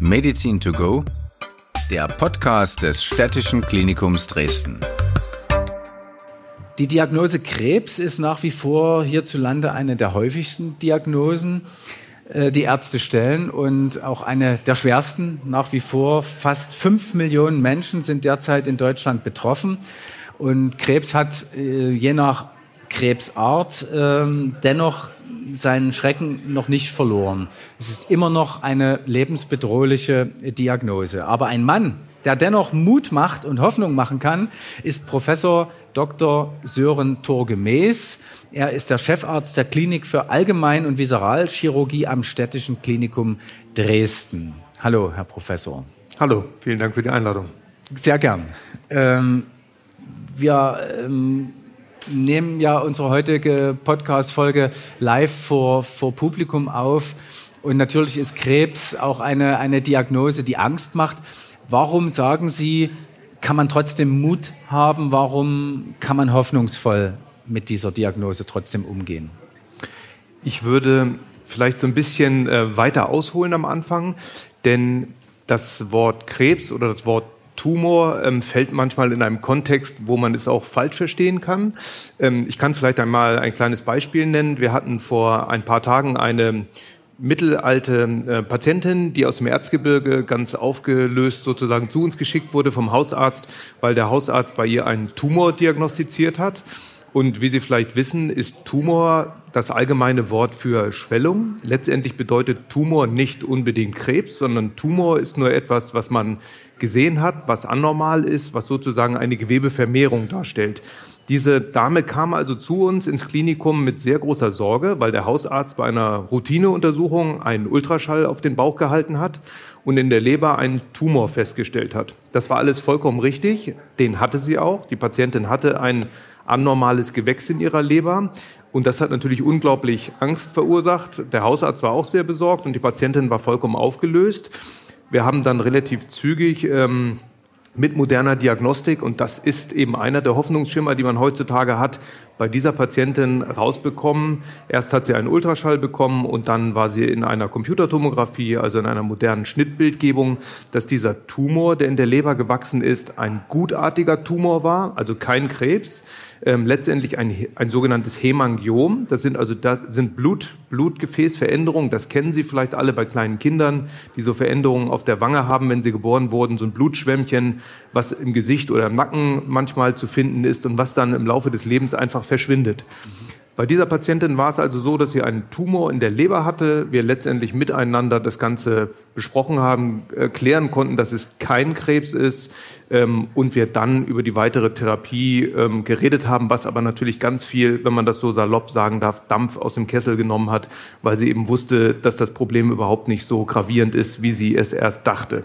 Medizin to go, der Podcast des Städtischen Klinikums Dresden. Die Diagnose Krebs ist nach wie vor hierzulande eine der häufigsten Diagnosen, äh, die Ärzte stellen und auch eine der schwersten nach wie vor. Fast fünf Millionen Menschen sind derzeit in Deutschland betroffen und Krebs hat äh, je nach Krebsart ähm, dennoch seinen Schrecken noch nicht verloren. Es ist immer noch eine lebensbedrohliche Diagnose. Aber ein Mann, der dennoch Mut macht und Hoffnung machen kann, ist Professor Dr. Sören Torgemäß. Er ist der Chefarzt der Klinik für Allgemein- und Viseralchirurgie am Städtischen Klinikum Dresden. Hallo, Herr Professor. Hallo, vielen Dank für die Einladung. Sehr gern. Ähm, wir ähm, nehmen ja unsere heutige Podcast-Folge live vor, vor Publikum auf. Und natürlich ist Krebs auch eine, eine Diagnose, die Angst macht. Warum sagen Sie, kann man trotzdem Mut haben? Warum kann man hoffnungsvoll mit dieser Diagnose trotzdem umgehen? Ich würde vielleicht so ein bisschen äh, weiter ausholen am Anfang, denn das Wort Krebs oder das Wort Tumor ähm, fällt manchmal in einem Kontext, wo man es auch falsch verstehen kann. Ähm, ich kann vielleicht einmal ein kleines Beispiel nennen. Wir hatten vor ein paar Tagen eine mittelalte äh, Patientin, die aus dem Erzgebirge ganz aufgelöst sozusagen zu uns geschickt wurde vom Hausarzt, weil der Hausarzt bei ihr einen Tumor diagnostiziert hat. Und wie Sie vielleicht wissen, ist Tumor das allgemeine Wort für Schwellung. Letztendlich bedeutet Tumor nicht unbedingt Krebs, sondern Tumor ist nur etwas, was man gesehen hat, was anormal ist, was sozusagen eine Gewebevermehrung darstellt. Diese Dame kam also zu uns ins Klinikum mit sehr großer Sorge, weil der Hausarzt bei einer Routineuntersuchung einen Ultraschall auf den Bauch gehalten hat und in der Leber einen Tumor festgestellt hat. Das war alles vollkommen richtig. Den hatte sie auch. Die Patientin hatte ein anormales Gewächs in ihrer Leber. Und das hat natürlich unglaublich Angst verursacht. Der Hausarzt war auch sehr besorgt und die Patientin war vollkommen aufgelöst. Wir haben dann relativ zügig ähm, mit moderner Diagnostik, und das ist eben einer der Hoffnungsschimmer, die man heutzutage hat, bei dieser Patientin rausbekommen. Erst hat sie einen Ultraschall bekommen und dann war sie in einer Computertomographie, also in einer modernen Schnittbildgebung, dass dieser Tumor, der in der Leber gewachsen ist, ein gutartiger Tumor war, also kein Krebs ähm, letztendlich ein, ein sogenanntes Hemangiom. Das sind also das sind Blut, Blutgefäßveränderungen. Das kennen Sie vielleicht alle bei kleinen Kindern, die so Veränderungen auf der Wange haben, wenn sie geboren wurden. So ein Blutschwämmchen, was im Gesicht oder im Nacken manchmal zu finden ist und was dann im Laufe des Lebens einfach verschwindet. Bei dieser Patientin war es also so, dass sie einen Tumor in der Leber hatte. Wir letztendlich miteinander das Ganze besprochen haben, äh, klären konnten, dass es kein Krebs ist ähm, und wir dann über die weitere Therapie ähm, geredet haben, was aber natürlich ganz viel, wenn man das so salopp sagen darf, Dampf aus dem Kessel genommen hat, weil sie eben wusste, dass das Problem überhaupt nicht so gravierend ist, wie sie es erst dachte.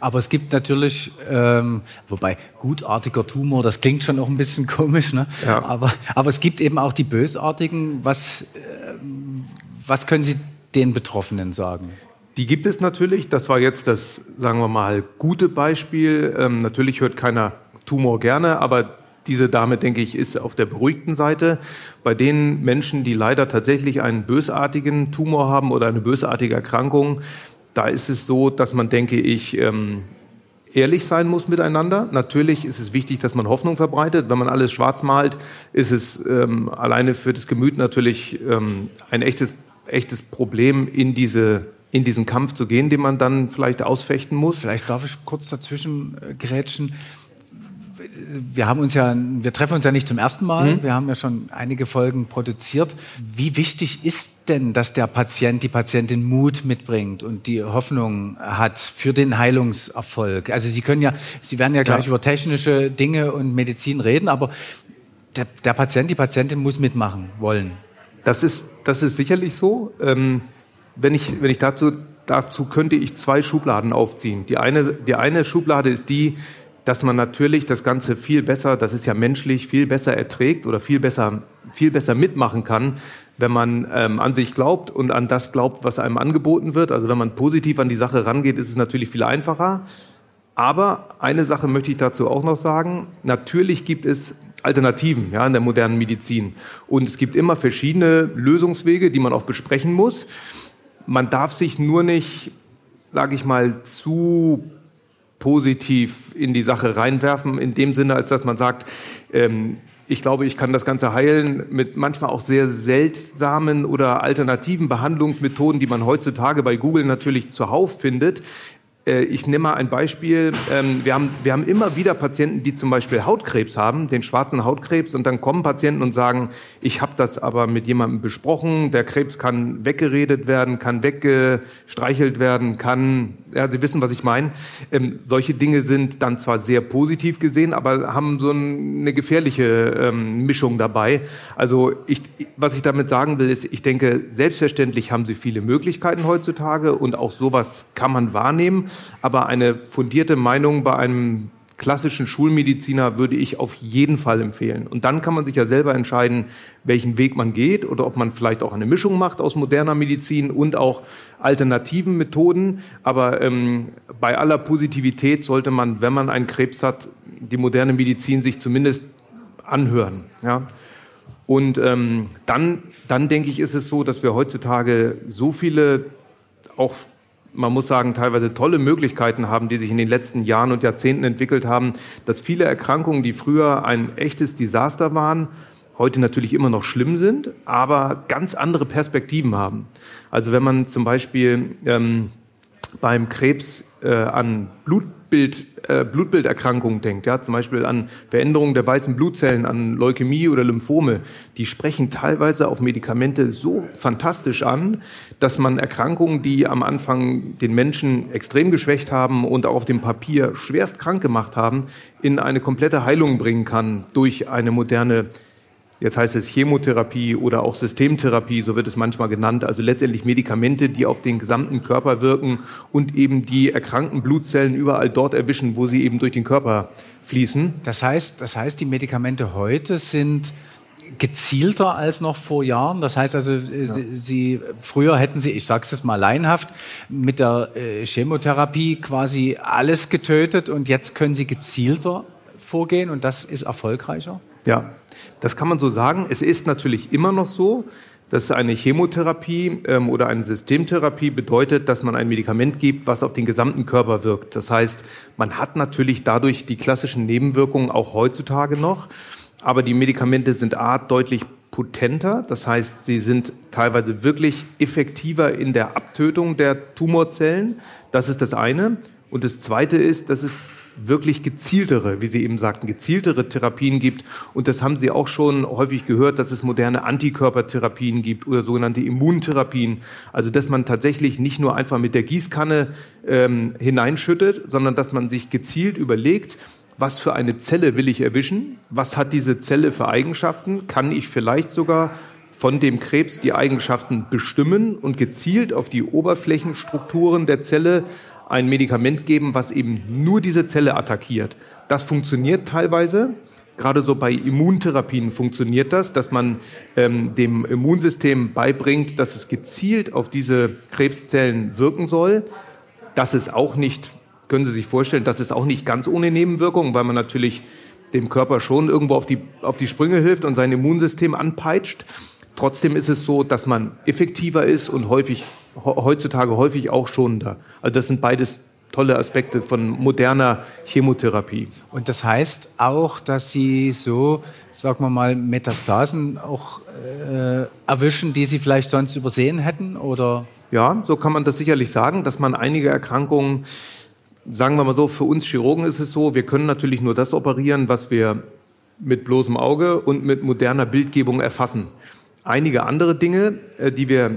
Aber es gibt natürlich, ähm, wobei gutartiger Tumor, das klingt schon auch ein bisschen komisch, ne? Ja. aber, aber es gibt eben auch die bösartigen. Was, äh, was können Sie den Betroffenen sagen? Die gibt es natürlich. Das war jetzt das, sagen wir mal, gute Beispiel. Ähm, natürlich hört keiner Tumor gerne, aber diese Dame, denke ich, ist auf der beruhigten Seite. Bei den Menschen, die leider tatsächlich einen bösartigen Tumor haben oder eine bösartige Erkrankung, da ist es so, dass man, denke ich, ähm, ehrlich sein muss miteinander. Natürlich ist es wichtig, dass man Hoffnung verbreitet. Wenn man alles schwarz malt, ist es ähm, alleine für das Gemüt natürlich ähm, ein echtes, echtes Problem, in, diese, in diesen Kampf zu gehen, den man dann vielleicht ausfechten muss. Vielleicht darf ich kurz dazwischen äh, grätschen wir haben uns ja, wir treffen uns ja nicht zum ersten Mal. Mhm. Wir haben ja schon einige Folgen produziert. Wie wichtig ist denn, dass der Patient, die Patientin Mut mitbringt und die Hoffnung hat für den Heilungserfolg? Also Sie können ja, Sie werden ja gleich ja. über technische Dinge und Medizin reden, aber der, der, Patient, die Patientin muss mitmachen wollen. Das ist, das ist sicherlich so. Ähm, wenn ich, wenn ich dazu, dazu könnte ich zwei Schubladen aufziehen. Die eine, die eine Schublade ist die, dass man natürlich das Ganze viel besser, das ist ja menschlich, viel besser erträgt oder viel besser, viel besser mitmachen kann, wenn man ähm, an sich glaubt und an das glaubt, was einem angeboten wird. Also wenn man positiv an die Sache rangeht, ist es natürlich viel einfacher. Aber eine Sache möchte ich dazu auch noch sagen. Natürlich gibt es Alternativen ja, in der modernen Medizin. Und es gibt immer verschiedene Lösungswege, die man auch besprechen muss. Man darf sich nur nicht sage ich mal, zu positiv in die Sache reinwerfen, in dem Sinne, als dass man sagt, ähm, ich glaube, ich kann das Ganze heilen mit manchmal auch sehr seltsamen oder alternativen Behandlungsmethoden, die man heutzutage bei Google natürlich zuhauf findet. Äh, ich nehme mal ein Beispiel. Ähm, wir haben, wir haben immer wieder Patienten, die zum Beispiel Hautkrebs haben, den schwarzen Hautkrebs, und dann kommen Patienten und sagen, ich habe das aber mit jemandem besprochen, der Krebs kann weggeredet werden, kann weggestreichelt werden, kann, ja, Sie wissen, was ich meine. Ähm, solche Dinge sind dann zwar sehr positiv gesehen, aber haben so eine gefährliche ähm, Mischung dabei. Also ich, was ich damit sagen will, ist, ich denke, selbstverständlich haben Sie viele Möglichkeiten heutzutage und auch sowas kann man wahrnehmen. Aber eine fundierte Meinung bei einem klassischen Schulmediziner würde ich auf jeden Fall empfehlen. Und dann kann man sich ja selber entscheiden, welchen Weg man geht oder ob man vielleicht auch eine Mischung macht aus moderner Medizin und auch alternativen Methoden. Aber ähm, bei aller Positivität sollte man, wenn man einen Krebs hat, die moderne Medizin sich zumindest anhören. Ja? Und ähm, dann, dann denke ich, ist es so, dass wir heutzutage so viele auch man muss sagen, teilweise tolle Möglichkeiten haben, die sich in den letzten Jahren und Jahrzehnten entwickelt haben, dass viele Erkrankungen, die früher ein echtes Desaster waren, heute natürlich immer noch schlimm sind, aber ganz andere Perspektiven haben. Also wenn man zum Beispiel ähm, beim Krebs äh, an Blutbild, äh, Blutbilderkrankungen denkt, ja, zum Beispiel an Veränderungen der weißen Blutzellen, an Leukämie oder Lymphome, die sprechen teilweise auf Medikamente so fantastisch an, dass man Erkrankungen, die am Anfang den Menschen extrem geschwächt haben und auch auf dem Papier schwerst krank gemacht haben, in eine komplette Heilung bringen kann durch eine moderne Jetzt heißt es Chemotherapie oder auch Systemtherapie, so wird es manchmal genannt. Also letztendlich Medikamente, die auf den gesamten Körper wirken und eben die erkrankten Blutzellen überall dort erwischen, wo sie eben durch den Körper fließen. Das heißt, das heißt, die Medikamente heute sind gezielter als noch vor Jahren. Das heißt also, äh, ja. sie, früher hätten sie, ich sage es jetzt mal laienhaft, mit der äh, Chemotherapie quasi alles getötet und jetzt können sie gezielter vorgehen und das ist erfolgreicher. Ja, das kann man so sagen. Es ist natürlich immer noch so, dass eine Chemotherapie ähm, oder eine Systemtherapie bedeutet, dass man ein Medikament gibt, was auf den gesamten Körper wirkt. Das heißt, man hat natürlich dadurch die klassischen Nebenwirkungen auch heutzutage noch, aber die Medikamente sind A deutlich potenter, das heißt, sie sind teilweise wirklich effektiver in der Abtötung der Tumorzellen. Das ist das eine. Und das zweite ist, dass es wirklich gezieltere, wie Sie eben sagten, gezieltere Therapien gibt. Und das haben Sie auch schon häufig gehört, dass es moderne Antikörpertherapien gibt oder sogenannte Immuntherapien. Also dass man tatsächlich nicht nur einfach mit der Gießkanne ähm, hineinschüttet, sondern dass man sich gezielt überlegt, was für eine Zelle will ich erwischen? Was hat diese Zelle für Eigenschaften? Kann ich vielleicht sogar von dem Krebs die Eigenschaften bestimmen und gezielt auf die Oberflächenstrukturen der Zelle ein Medikament geben, was eben nur diese Zelle attackiert. Das funktioniert teilweise. Gerade so bei Immuntherapien funktioniert das, dass man ähm, dem Immunsystem beibringt, dass es gezielt auf diese Krebszellen wirken soll. Das ist auch nicht, können Sie sich vorstellen, das ist auch nicht ganz ohne Nebenwirkungen, weil man natürlich dem Körper schon irgendwo auf die, auf die Sprünge hilft und sein Immunsystem anpeitscht. Trotzdem ist es so, dass man effektiver ist und häufig heutzutage häufig auch schonender. Also das sind beides tolle Aspekte von moderner Chemotherapie. Und das heißt auch, dass Sie so, sagen wir mal, Metastasen auch äh, erwischen, die Sie vielleicht sonst übersehen hätten, oder? Ja, so kann man das sicherlich sagen, dass man einige Erkrankungen, sagen wir mal so, für uns Chirurgen ist es so, wir können natürlich nur das operieren, was wir mit bloßem Auge und mit moderner Bildgebung erfassen. Einige andere Dinge, äh, die wir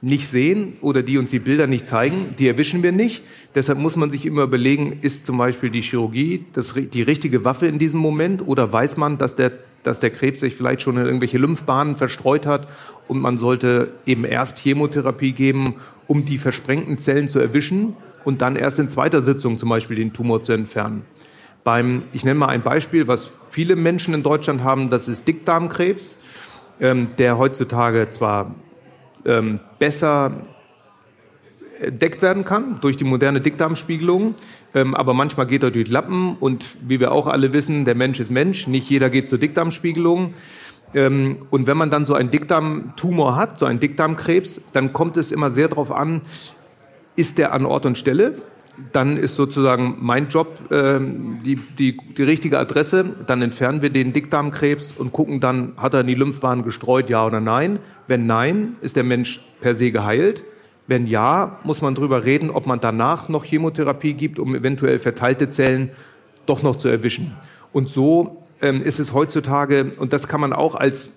nicht sehen oder die uns die Bilder nicht zeigen, die erwischen wir nicht. Deshalb muss man sich immer überlegen, ist zum Beispiel die Chirurgie das, die richtige Waffe in diesem Moment oder weiß man, dass der, dass der Krebs sich vielleicht schon in irgendwelche Lymphbahnen verstreut hat und man sollte eben erst Chemotherapie geben, um die versprengten Zellen zu erwischen und dann erst in zweiter Sitzung zum Beispiel den Tumor zu entfernen. Beim, ich nenne mal ein Beispiel, was viele Menschen in Deutschland haben, das ist Dickdarmkrebs, ähm, der heutzutage zwar ähm, besser entdeckt werden kann durch die moderne Dickdarmspiegelung. Ähm, aber manchmal geht er durch Lappen und wie wir auch alle wissen, der Mensch ist Mensch. Nicht jeder geht zur Dickdarmspiegelung. Ähm, und wenn man dann so einen Dickdarmtumor hat, so einen Dickdarmkrebs, dann kommt es immer sehr darauf an, ist der an Ort und Stelle? Dann ist sozusagen mein Job ähm, die, die, die richtige Adresse. Dann entfernen wir den Dickdarmkrebs und gucken dann, hat er in die Lymphbahn gestreut, ja oder nein. Wenn nein, ist der Mensch per se geheilt. Wenn ja, muss man darüber reden, ob man danach noch Chemotherapie gibt, um eventuell verteilte Zellen doch noch zu erwischen. Und so ähm, ist es heutzutage, und das kann man auch als,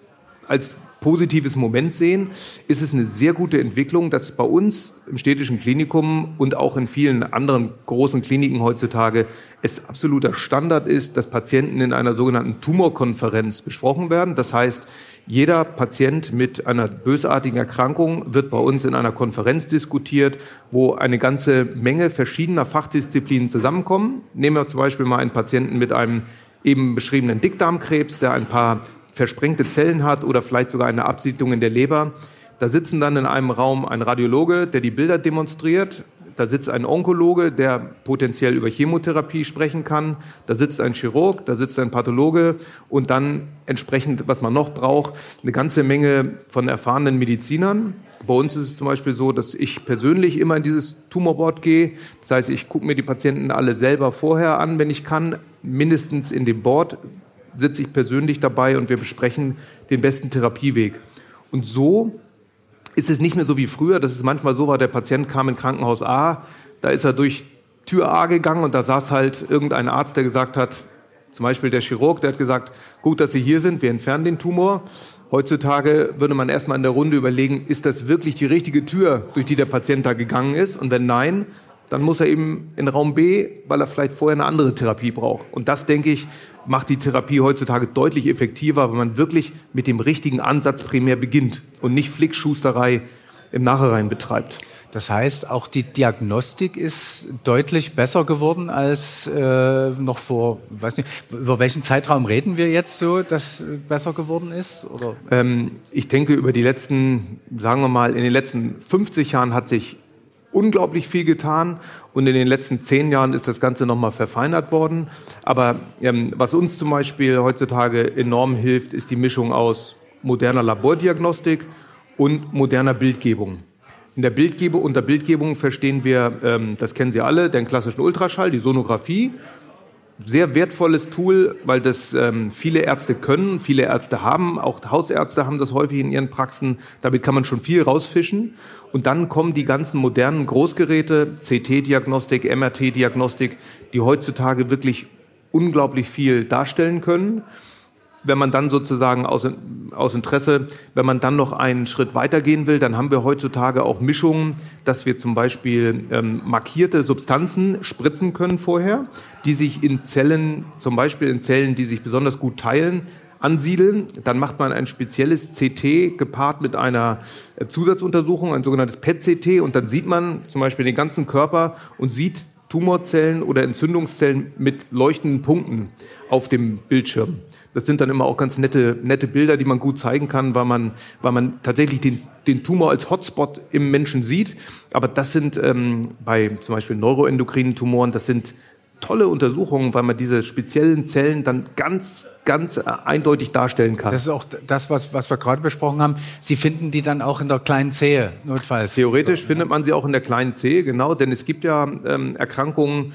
als positives Moment sehen, ist es eine sehr gute Entwicklung, dass bei uns im städtischen Klinikum und auch in vielen anderen großen Kliniken heutzutage es absoluter Standard ist, dass Patienten in einer sogenannten Tumorkonferenz besprochen werden. Das heißt, jeder Patient mit einer bösartigen Erkrankung wird bei uns in einer Konferenz diskutiert, wo eine ganze Menge verschiedener Fachdisziplinen zusammenkommen. Nehmen wir zum Beispiel mal einen Patienten mit einem eben beschriebenen Dickdarmkrebs, der ein paar versprengte Zellen hat oder vielleicht sogar eine Absiedlung in der Leber. Da sitzen dann in einem Raum ein Radiologe, der die Bilder demonstriert. Da sitzt ein Onkologe, der potenziell über Chemotherapie sprechen kann. Da sitzt ein Chirurg, da sitzt ein Pathologe und dann entsprechend, was man noch braucht, eine ganze Menge von erfahrenen Medizinern. Bei uns ist es zum Beispiel so, dass ich persönlich immer in dieses Tumorboard gehe. Das heißt, ich gucke mir die Patienten alle selber vorher an, wenn ich kann, mindestens in dem Board sitze ich persönlich dabei und wir besprechen den besten Therapieweg. Und so ist es nicht mehr so wie früher, dass es manchmal so war, der Patient kam in Krankenhaus A, da ist er durch Tür A gegangen und da saß halt irgendein Arzt, der gesagt hat, zum Beispiel der Chirurg, der hat gesagt, gut, dass Sie hier sind, wir entfernen den Tumor. Heutzutage würde man erstmal in der Runde überlegen, ist das wirklich die richtige Tür, durch die der Patient da gegangen ist? Und wenn nein, dann muss er eben in Raum B, weil er vielleicht vorher eine andere Therapie braucht. Und das, denke ich, macht die Therapie heutzutage deutlich effektiver, wenn man wirklich mit dem richtigen Ansatz primär beginnt und nicht Flickschusterei im Nachhinein betreibt. Das heißt, auch die Diagnostik ist deutlich besser geworden als äh, noch vor, weiß nicht, über welchen Zeitraum reden wir jetzt so, dass besser geworden ist? Ähm, ich denke, über die letzten, sagen wir mal, in den letzten 50 Jahren hat sich unglaublich viel getan und in den letzten zehn Jahren ist das Ganze nochmal verfeinert worden. Aber ähm, was uns zum Beispiel heutzutage enorm hilft, ist die Mischung aus moderner Labordiagnostik und moderner Bildgebung. In der Bildgebung, unter Bildgebung verstehen wir, ähm, das kennen Sie alle, den klassischen Ultraschall, die Sonographie sehr wertvolles Tool, weil das ähm, viele Ärzte können, viele Ärzte haben, auch Hausärzte haben das häufig in ihren Praxen. Damit kann man schon viel rausfischen. Und dann kommen die ganzen modernen Großgeräte, CT-Diagnostik, MRT-Diagnostik, die heutzutage wirklich unglaublich viel darstellen können wenn man dann sozusagen aus, aus Interesse, wenn man dann noch einen Schritt weitergehen will, dann haben wir heutzutage auch Mischungen, dass wir zum Beispiel ähm, markierte Substanzen spritzen können vorher, die sich in Zellen, zum Beispiel in Zellen, die sich besonders gut teilen, ansiedeln. Dann macht man ein spezielles CT gepaart mit einer äh, Zusatzuntersuchung, ein sogenanntes PET-CT, und dann sieht man zum Beispiel den ganzen Körper und sieht Tumorzellen oder Entzündungszellen mit leuchtenden Punkten auf dem Bildschirm. Das sind dann immer auch ganz nette, nette Bilder, die man gut zeigen kann, weil man, weil man tatsächlich den, den Tumor als Hotspot im Menschen sieht. Aber das sind ähm, bei zum Beispiel neuroendokrinen Tumoren, das sind tolle Untersuchungen, weil man diese speziellen Zellen dann ganz, ganz äh, eindeutig darstellen kann. Das ist auch das, was, was wir gerade besprochen haben. Sie finden die dann auch in der kleinen Zehe, notfalls. Theoretisch findet man sie auch in der kleinen Zehe, genau, denn es gibt ja ähm, Erkrankungen,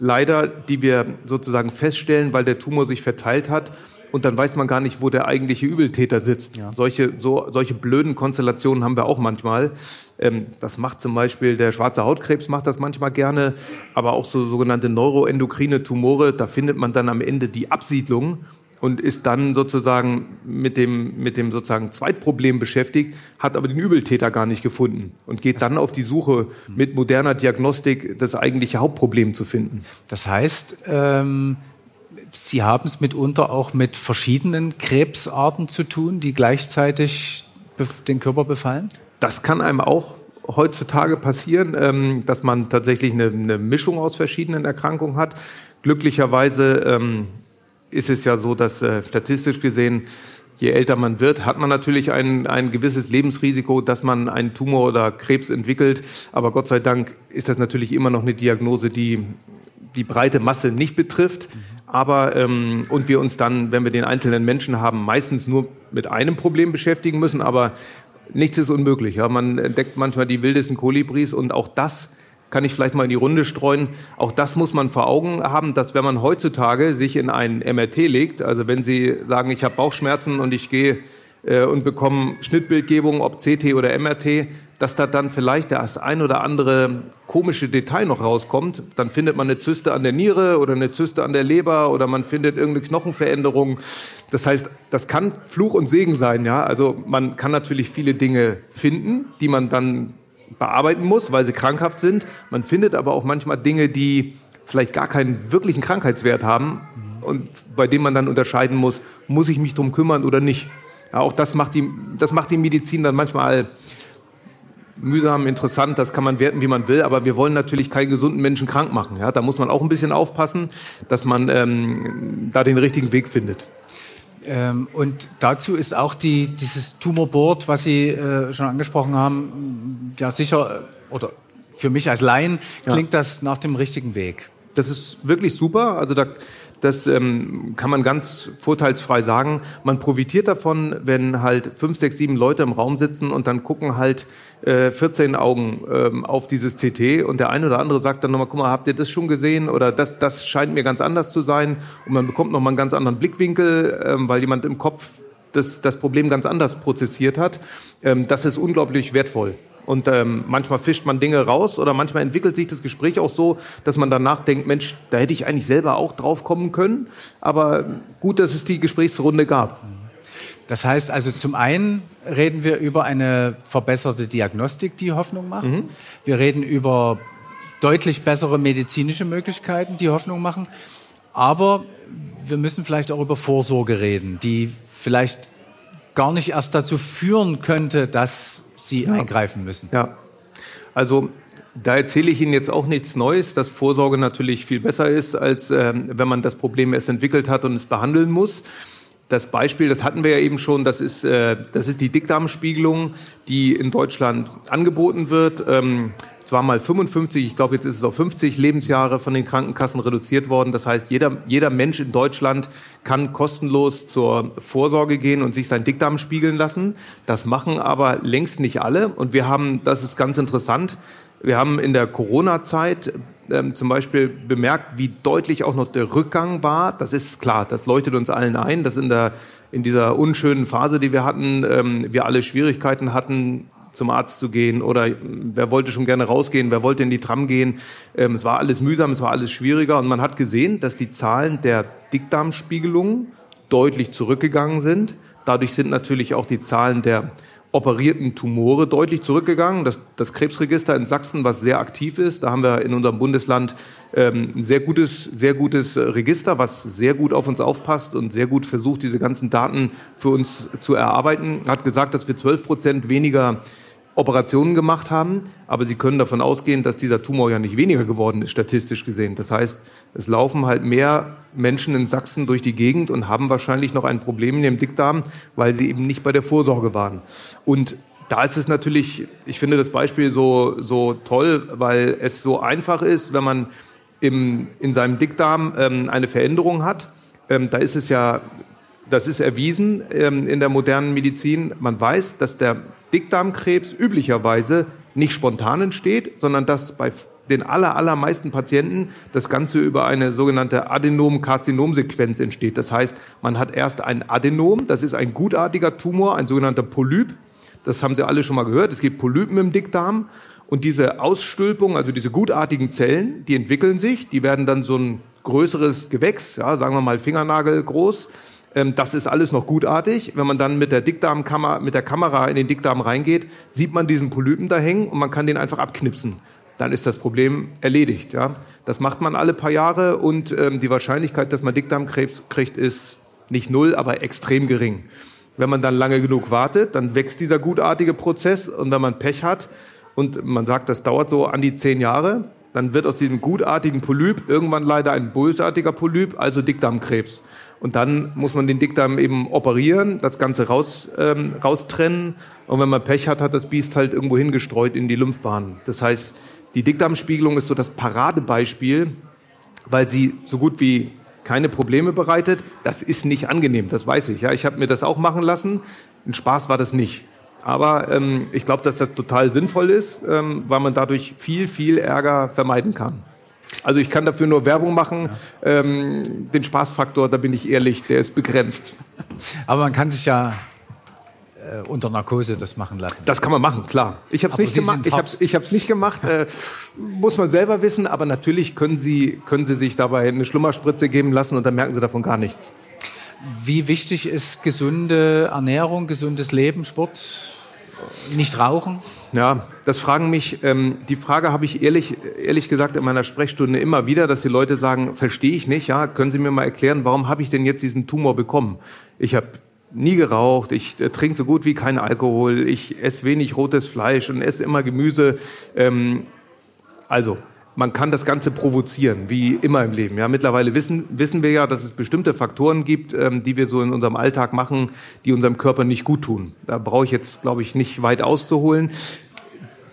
leider, die wir sozusagen feststellen, weil der Tumor sich verteilt hat und dann weiß man gar nicht, wo der eigentliche Übeltäter sitzt. Ja. Solche, so, solche blöden Konstellationen haben wir auch manchmal. Ähm, das macht zum Beispiel der schwarze Hautkrebs macht das manchmal gerne, aber auch so sogenannte neuroendokrine Tumore, da findet man dann am Ende die Absiedlung und ist dann sozusagen mit dem, mit dem sozusagen Zweitproblem beschäftigt, hat aber den Übeltäter gar nicht gefunden und geht dann auf die Suche mit moderner Diagnostik das eigentliche Hauptproblem zu finden. Das heißt, ähm Sie haben es mitunter auch mit verschiedenen Krebsarten zu tun, die gleichzeitig den Körper befallen? Das kann einem auch heutzutage passieren, ähm, dass man tatsächlich eine, Mischung aus verschiedenen Erkrankungen hat. Glücklicherweise ähm, ist es ja so, dass äh, statistisch gesehen, je älter man wird, hat man natürlich ein, ein gewisses Lebensrisiko, dass man einen Tumor oder Krebs entwickelt. Aber Gott sei Dank ist das natürlich immer noch eine Diagnose, die die breite Masse nicht betrifft. Aber ähm, und wir uns dann, wenn wir den einzelnen Menschen haben, meistens nur mit einem Problem beschäftigen müssen. Aber nichts ist unmöglich. Ja. Man entdeckt manchmal die wildesten Kolibris und auch das kann ich vielleicht mal in die Runde streuen. Auch das muss man vor Augen haben, dass wenn man heutzutage sich in ein MRT legt, also wenn Sie sagen, ich habe Bauchschmerzen und ich gehe äh, und bekomme Schnittbildgebung, ob CT oder MRT, dass da dann vielleicht das ein oder andere komische Detail noch rauskommt. Dann findet man eine Zyste an der Niere oder eine Zyste an der Leber oder man findet irgendeine Knochenveränderung. Das heißt, das kann Fluch und Segen sein, ja. Also man kann natürlich viele Dinge finden, die man dann bearbeiten muss, weil sie krankhaft sind. Man findet aber auch manchmal Dinge, die vielleicht gar keinen wirklichen Krankheitswert haben und bei denen man dann unterscheiden muss, muss ich mich drum kümmern oder nicht. Ja, auch das macht, die, das macht die Medizin dann manchmal mühsam, interessant, das kann man werten, wie man will, aber wir wollen natürlich keinen gesunden Menschen krank machen. Ja, da muss man auch ein bisschen aufpassen, dass man ähm, da den richtigen Weg findet. Ähm, und dazu ist auch die, dieses Tumorboard, was Sie äh, schon angesprochen haben, ja sicher, äh, oder für mich als Laien klingt ja. das nach dem richtigen Weg. Das ist wirklich super. Also da, das ähm, kann man ganz vorteilsfrei sagen. Man profitiert davon, wenn halt fünf, sechs, sieben Leute im Raum sitzen und dann gucken halt äh, 14 Augen ähm, auf dieses CT und der eine oder andere sagt dann nochmal, guck mal, habt ihr das schon gesehen oder das, das scheint mir ganz anders zu sein und man bekommt nochmal einen ganz anderen Blickwinkel, ähm, weil jemand im Kopf das, das Problem ganz anders prozessiert hat. Ähm, das ist unglaublich wertvoll. Und ähm, manchmal fischt man Dinge raus oder manchmal entwickelt sich das Gespräch auch so, dass man danach denkt, Mensch, da hätte ich eigentlich selber auch drauf kommen können. Aber gut, dass es die Gesprächsrunde gab. Das heißt also, zum einen reden wir über eine verbesserte Diagnostik, die Hoffnung macht. Mhm. Wir reden über deutlich bessere medizinische Möglichkeiten, die Hoffnung machen. Aber wir müssen vielleicht auch über Vorsorge reden, die vielleicht gar nicht erst dazu führen könnte, dass Sie ja. eingreifen müssen. Ja, also da erzähle ich Ihnen jetzt auch nichts Neues, dass Vorsorge natürlich viel besser ist, als äh, wenn man das Problem erst entwickelt hat und es behandeln muss. Das Beispiel, das hatten wir ja eben schon, das ist, äh, das ist die Dickdarmspiegelung, die in Deutschland angeboten wird. Ähm, es war mal 55, ich glaube, jetzt ist es auf 50 Lebensjahre von den Krankenkassen reduziert worden. Das heißt, jeder, jeder Mensch in Deutschland kann kostenlos zur Vorsorge gehen und sich seinen Dickdarm spiegeln lassen. Das machen aber längst nicht alle. Und wir haben, das ist ganz interessant, wir haben in der Corona-Zeit ähm, zum Beispiel bemerkt, wie deutlich auch noch der Rückgang war. Das ist klar, das leuchtet uns allen ein, dass in, der, in dieser unschönen Phase, die wir hatten, ähm, wir alle Schwierigkeiten hatten, zum Arzt zu gehen oder wer wollte schon gerne rausgehen, wer wollte in die Tram gehen. Ähm, es war alles mühsam, es war alles schwieriger und man hat gesehen, dass die Zahlen der Dickdarmspiegelungen deutlich zurückgegangen sind. Dadurch sind natürlich auch die Zahlen der operierten Tumore deutlich zurückgegangen. Das, das Krebsregister in Sachsen, was sehr aktiv ist, da haben wir in unserem Bundesland ähm, ein sehr gutes, sehr gutes Register, was sehr gut auf uns aufpasst und sehr gut versucht, diese ganzen Daten für uns zu erarbeiten. Hat gesagt, dass wir 12 Prozent weniger Operationen gemacht haben, aber Sie können davon ausgehen, dass dieser Tumor ja nicht weniger geworden ist, statistisch gesehen. Das heißt, es laufen halt mehr Menschen in Sachsen durch die Gegend und haben wahrscheinlich noch ein Problem in dem Dickdarm, weil sie eben nicht bei der Vorsorge waren. Und da ist es natürlich, ich finde das Beispiel so, so toll, weil es so einfach ist, wenn man im, in seinem Dickdarm ähm, eine Veränderung hat. Ähm, da ist es ja, das ist erwiesen ähm, in der modernen Medizin. Man weiß, dass der Dickdarmkrebs üblicherweise nicht spontan entsteht, sondern dass bei den aller, allermeisten Patienten das Ganze über eine sogenannte Adenom-Karzinom-Sequenz entsteht. Das heißt, man hat erst ein Adenom, das ist ein gutartiger Tumor, ein sogenannter Polyp. Das haben Sie alle schon mal gehört. Es gibt Polypen im Dickdarm. Und diese Ausstülpung, also diese gutartigen Zellen, die entwickeln sich, die werden dann so ein größeres Gewächs, ja, sagen wir mal Fingernagel groß. Ähm, das ist alles noch gutartig. Wenn man dann mit der Dickdarmkamera, mit der Kamera in den Dickdarm reingeht, sieht man diesen Polypen da hängen und man kann den einfach abknipsen. Dann ist das Problem erledigt. Ja? Das macht man alle paar Jahre und ähm, die Wahrscheinlichkeit, dass man Dickdarmkrebs kriegt, ist nicht null, aber extrem gering. Wenn man dann lange genug wartet, dann wächst dieser gutartige Prozess und wenn man Pech hat und man sagt, das dauert so an die zehn Jahre, dann wird aus diesem gutartigen Polyp irgendwann leider ein bösartiger Polyp, also Dickdarmkrebs. Und dann muss man den Dickdarm eben operieren, das Ganze raus, ähm, raustrennen. Und wenn man Pech hat, hat das Biest halt irgendwo hingestreut in die Lymphbahn. Das heißt, die Dickdarmspiegelung ist so das Paradebeispiel, weil sie so gut wie keine Probleme bereitet. Das ist nicht angenehm, das weiß ich. Ja, ich habe mir das auch machen lassen. Ein Spaß war das nicht. Aber ähm, ich glaube, dass das total sinnvoll ist, ähm, weil man dadurch viel, viel Ärger vermeiden kann. Also ich kann dafür nur Werbung machen. Ja. Ähm, den Spaßfaktor, da bin ich ehrlich, der ist begrenzt. Aber man kann sich ja äh, unter Narkose das machen lassen. Das kann man machen, klar. Ich habe es nicht, gemacht. Ich hab's, ich hab's nicht gemacht. Äh, muss man selber wissen. Aber natürlich können Sie, können Sie sich dabei eine Schlummerspritze geben lassen und dann merken Sie davon gar nichts. Wie wichtig ist gesunde Ernährung, gesundes Leben, Sport? Nicht rauchen? Ja, das fragen mich, ähm, die Frage habe ich ehrlich, ehrlich gesagt in meiner Sprechstunde immer wieder, dass die Leute sagen, verstehe ich nicht, ja, können Sie mir mal erklären, warum habe ich denn jetzt diesen Tumor bekommen? Ich habe nie geraucht, ich äh, trinke so gut wie keinen Alkohol, ich esse wenig rotes Fleisch und esse immer Gemüse. Ähm, also, man kann das Ganze provozieren, wie immer im Leben. Ja, mittlerweile wissen, wissen wir ja, dass es bestimmte Faktoren gibt, ähm, die wir so in unserem Alltag machen, die unserem Körper nicht gut tun. Da brauche ich jetzt, glaube ich, nicht weit auszuholen.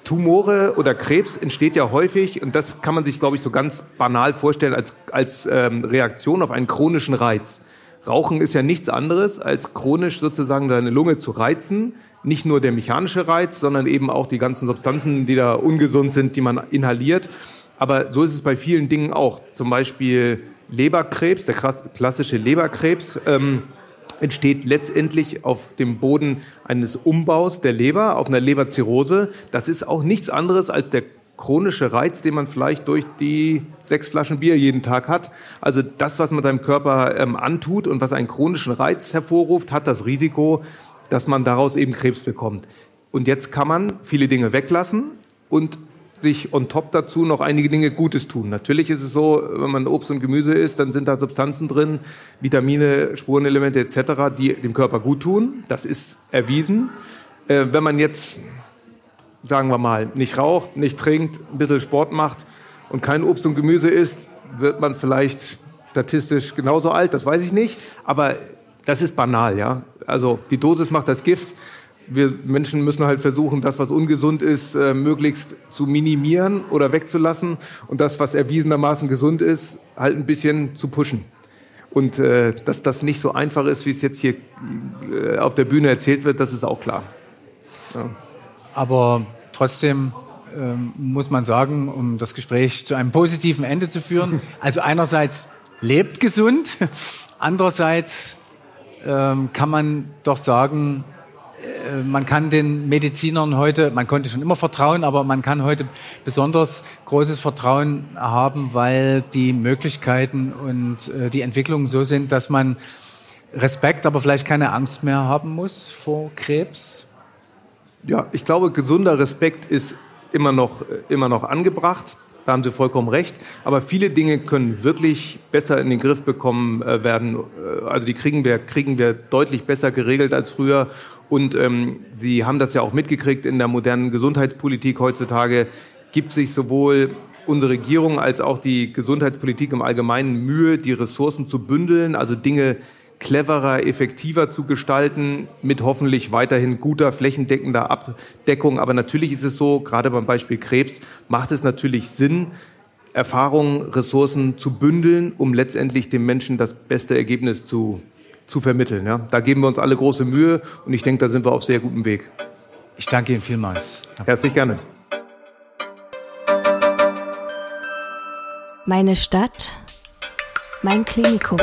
Tumore oder Krebs entsteht ja häufig, und das kann man sich, glaube ich, so ganz banal vorstellen, als, als ähm, Reaktion auf einen chronischen Reiz. Rauchen ist ja nichts anderes, als chronisch sozusagen deine Lunge zu reizen. Nicht nur der mechanische Reiz, sondern eben auch die ganzen Substanzen, die da ungesund sind, die man inhaliert. Aber so ist es bei vielen Dingen auch. Zum Beispiel Leberkrebs, der klassische Leberkrebs, ähm, entsteht letztendlich auf dem Boden eines Umbaus der Leber, auf einer Leberzirrhose. Das ist auch nichts anderes als der chronische Reiz, den man vielleicht durch die sechs Flaschen Bier jeden Tag hat. Also das, was man seinem Körper ähm, antut und was einen chronischen Reiz hervorruft, hat das Risiko, dass man daraus eben Krebs bekommt. Und jetzt kann man viele Dinge weglassen und sich on top dazu noch einige Dinge Gutes tun. Natürlich ist es so, wenn man Obst und Gemüse isst, dann sind da Substanzen drin, Vitamine, Spurenelemente etc., die dem Körper gut tun. Das ist erwiesen. Äh, wenn man jetzt, sagen wir mal, nicht raucht, nicht trinkt, ein bisschen Sport macht und kein Obst und Gemüse isst, wird man vielleicht statistisch genauso alt, das weiß ich nicht. Aber das ist banal, ja. Also die Dosis macht das Gift wir Menschen müssen halt versuchen, das, was ungesund ist, äh, möglichst zu minimieren oder wegzulassen und das, was erwiesenermaßen gesund ist, halt ein bisschen zu pushen. Und äh, dass das nicht so einfach ist, wie es jetzt hier äh, auf der Bühne erzählt wird, das ist auch klar. Ja. Aber trotzdem ähm, muss man sagen, um das Gespräch zu einem positiven Ende zu führen, also einerseits lebt gesund, andererseits ähm, kann man doch sagen, man kann den Medizinern heute, man konnte schon immer vertrauen, aber man kann heute besonders großes Vertrauen haben, weil die Möglichkeiten und äh, die Entwicklungen so sind, dass man Respekt, aber vielleicht keine Angst mehr haben muss vor Krebs. Ja, ich glaube, gesunder Respekt ist immer noch, äh, immer noch angebracht. Da haben Sie vollkommen recht. Aber viele Dinge können wirklich besser in den Griff bekommen äh, werden. Äh, also die kriegen wir, kriegen wir deutlich besser geregelt als früher. Und ähm, Sie haben das ja auch mitgekriegt in der modernen Gesundheitspolitik heutzutage. Gibt sich sowohl unsere Regierung als auch die Gesundheitspolitik im Allgemeinen Mühe, die Ressourcen zu bündeln, also Dinge cleverer, effektiver zu gestalten, mit hoffentlich weiterhin guter, flächendeckender Abdeckung. Aber natürlich ist es so, gerade beim Beispiel Krebs, macht es natürlich Sinn, Erfahrungen, Ressourcen zu bündeln, um letztendlich dem Menschen das beste Ergebnis zu, zu vermitteln. Ja? Da geben wir uns alle große Mühe und ich denke, da sind wir auf sehr gutem Weg. Ich danke Ihnen vielmals. Herzlich gerne. Meine Stadt, mein Klinikum.